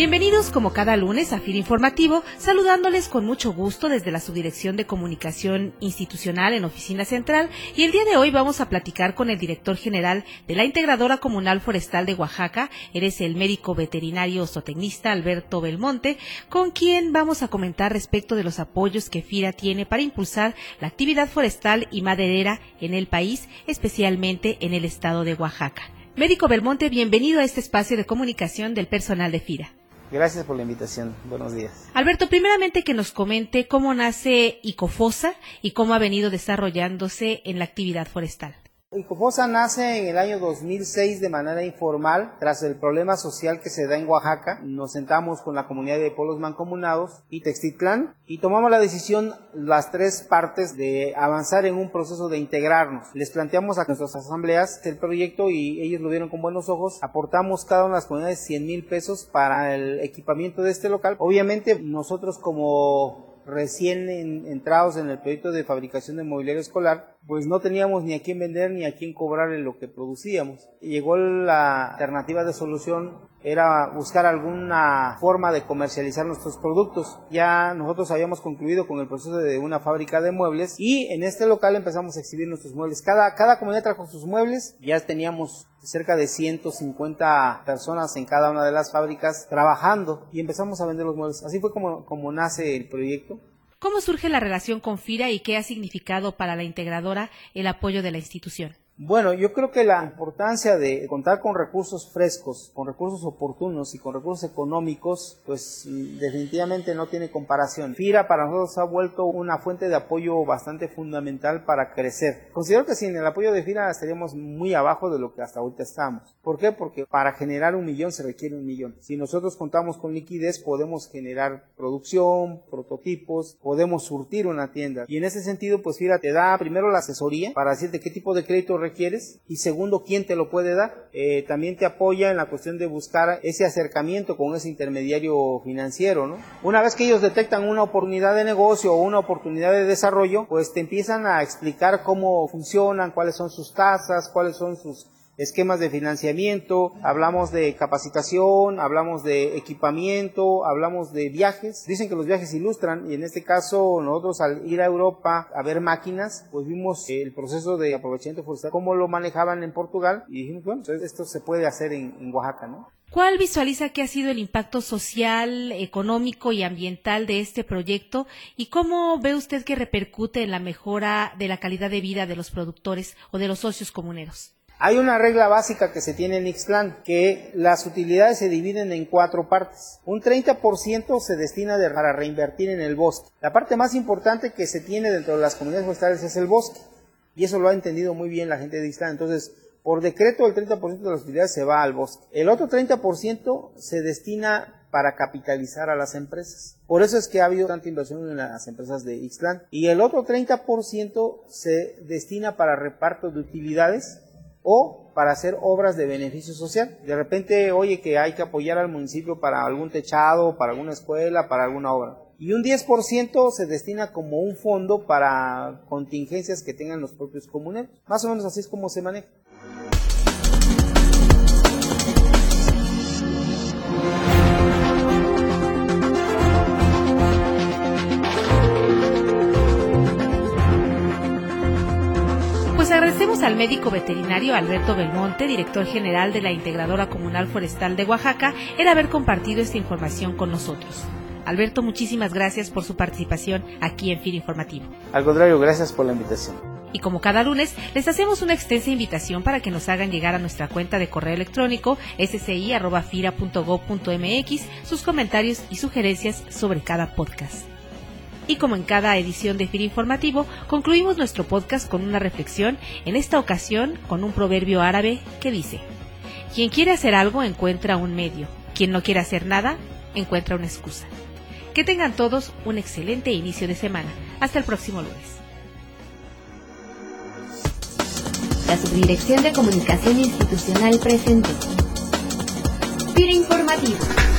Bienvenidos como cada lunes a FIR Informativo, saludándoles con mucho gusto desde la Subdirección de Comunicación Institucional en Oficina Central y el día de hoy vamos a platicar con el director general de la Integradora Comunal Forestal de Oaxaca, eres el médico veterinario zootecnista Alberto Belmonte, con quien vamos a comentar respecto de los apoyos que FIRA tiene para impulsar la actividad forestal y maderera en el país, especialmente en el estado de Oaxaca. Médico Belmonte, bienvenido a este espacio de comunicación del personal de FIRA. Gracias por la invitación. Buenos días. Alberto, primeramente que nos comente cómo nace Icofosa y cómo ha venido desarrollándose en la actividad forestal. Icofosa nace en el año 2006 de manera informal tras el problema social que se da en Oaxaca. Nos sentamos con la comunidad de pueblos mancomunados y Textitlán y tomamos la decisión las tres partes de avanzar en un proceso de integrarnos. Les planteamos a nuestras asambleas el proyecto y ellos lo vieron con buenos ojos. Aportamos cada una de las comunidades 100 mil pesos para el equipamiento de este local. Obviamente nosotros como recién entrados en el proyecto de fabricación de mobiliario escolar, pues no teníamos ni a quién vender ni a quién cobrar en lo que producíamos. Llegó la alternativa de solución era buscar alguna forma de comercializar nuestros productos. Ya nosotros habíamos concluido con el proceso de una fábrica de muebles y en este local empezamos a exhibir nuestros muebles. Cada, cada comunidad trajo sus muebles, ya teníamos cerca de 150 personas en cada una de las fábricas trabajando y empezamos a vender los muebles. Así fue como, como nace el proyecto. ¿Cómo surge la relación con FIRA y qué ha significado para la integradora el apoyo de la institución? Bueno, yo creo que la importancia de contar con recursos frescos, con recursos oportunos y con recursos económicos, pues definitivamente no tiene comparación. FIRA para nosotros ha vuelto una fuente de apoyo bastante fundamental para crecer. Considero que sin el apoyo de FIRA estaríamos muy abajo de lo que hasta ahorita estamos. ¿Por qué? Porque para generar un millón se requiere un millón. Si nosotros contamos con liquidez, podemos generar producción, prototipos, podemos surtir una tienda. Y en ese sentido, pues FIRA te da primero la asesoría para decirte qué tipo de crédito quieres y segundo, quién te lo puede dar. Eh, también te apoya en la cuestión de buscar ese acercamiento con ese intermediario financiero, ¿no? Una vez que ellos detectan una oportunidad de negocio o una oportunidad de desarrollo, pues te empiezan a explicar cómo funcionan, cuáles son sus tasas, cuáles son sus esquemas de financiamiento, hablamos de capacitación, hablamos de equipamiento, hablamos de viajes. Dicen que los viajes ilustran y en este caso nosotros al ir a Europa a ver máquinas, pues vimos el proceso de aprovechamiento forestal, cómo lo manejaban en Portugal y dijimos, bueno, esto se puede hacer en, en Oaxaca, ¿no? ¿Cuál visualiza que ha sido el impacto social, económico y ambiental de este proyecto y cómo ve usted que repercute en la mejora de la calidad de vida de los productores o de los socios comuneros? Hay una regla básica que se tiene en Ixtlán, que las utilidades se dividen en cuatro partes. Un 30% se destina para reinvertir en el bosque. La parte más importante que se tiene dentro de las comunidades forestales es el bosque. Y eso lo ha entendido muy bien la gente de Ixtlán. Entonces, por decreto, el 30% de las utilidades se va al bosque. El otro 30% se destina para capitalizar a las empresas. Por eso es que ha habido tanta inversión en las empresas de Ixtlán. Y el otro 30% se destina para reparto de utilidades o para hacer obras de beneficio social. De repente, oye, que hay que apoyar al municipio para algún techado, para alguna escuela, para alguna obra. Y un 10% se destina como un fondo para contingencias que tengan los propios comuneros. Más o menos así es como se maneja. Agradecemos al médico veterinario Alberto Belmonte, director general de la Integradora Comunal Forestal de Oaxaca, el haber compartido esta información con nosotros. Alberto, muchísimas gracias por su participación aquí en FIR Informativo. Al contrario, gracias por la invitación. Y como cada lunes, les hacemos una extensa invitación para que nos hagan llegar a nuestra cuenta de correo electrónico sci.fira.gov.mx sus comentarios y sugerencias sobre cada podcast. Y como en cada edición de FIR Informativo, concluimos nuestro podcast con una reflexión, en esta ocasión con un proverbio árabe que dice, quien quiere hacer algo encuentra un medio, quien no quiere hacer nada encuentra una excusa. Que tengan todos un excelente inicio de semana. Hasta el próximo lunes. La Subdirección de Comunicación Institucional presente. FIRA Informativo.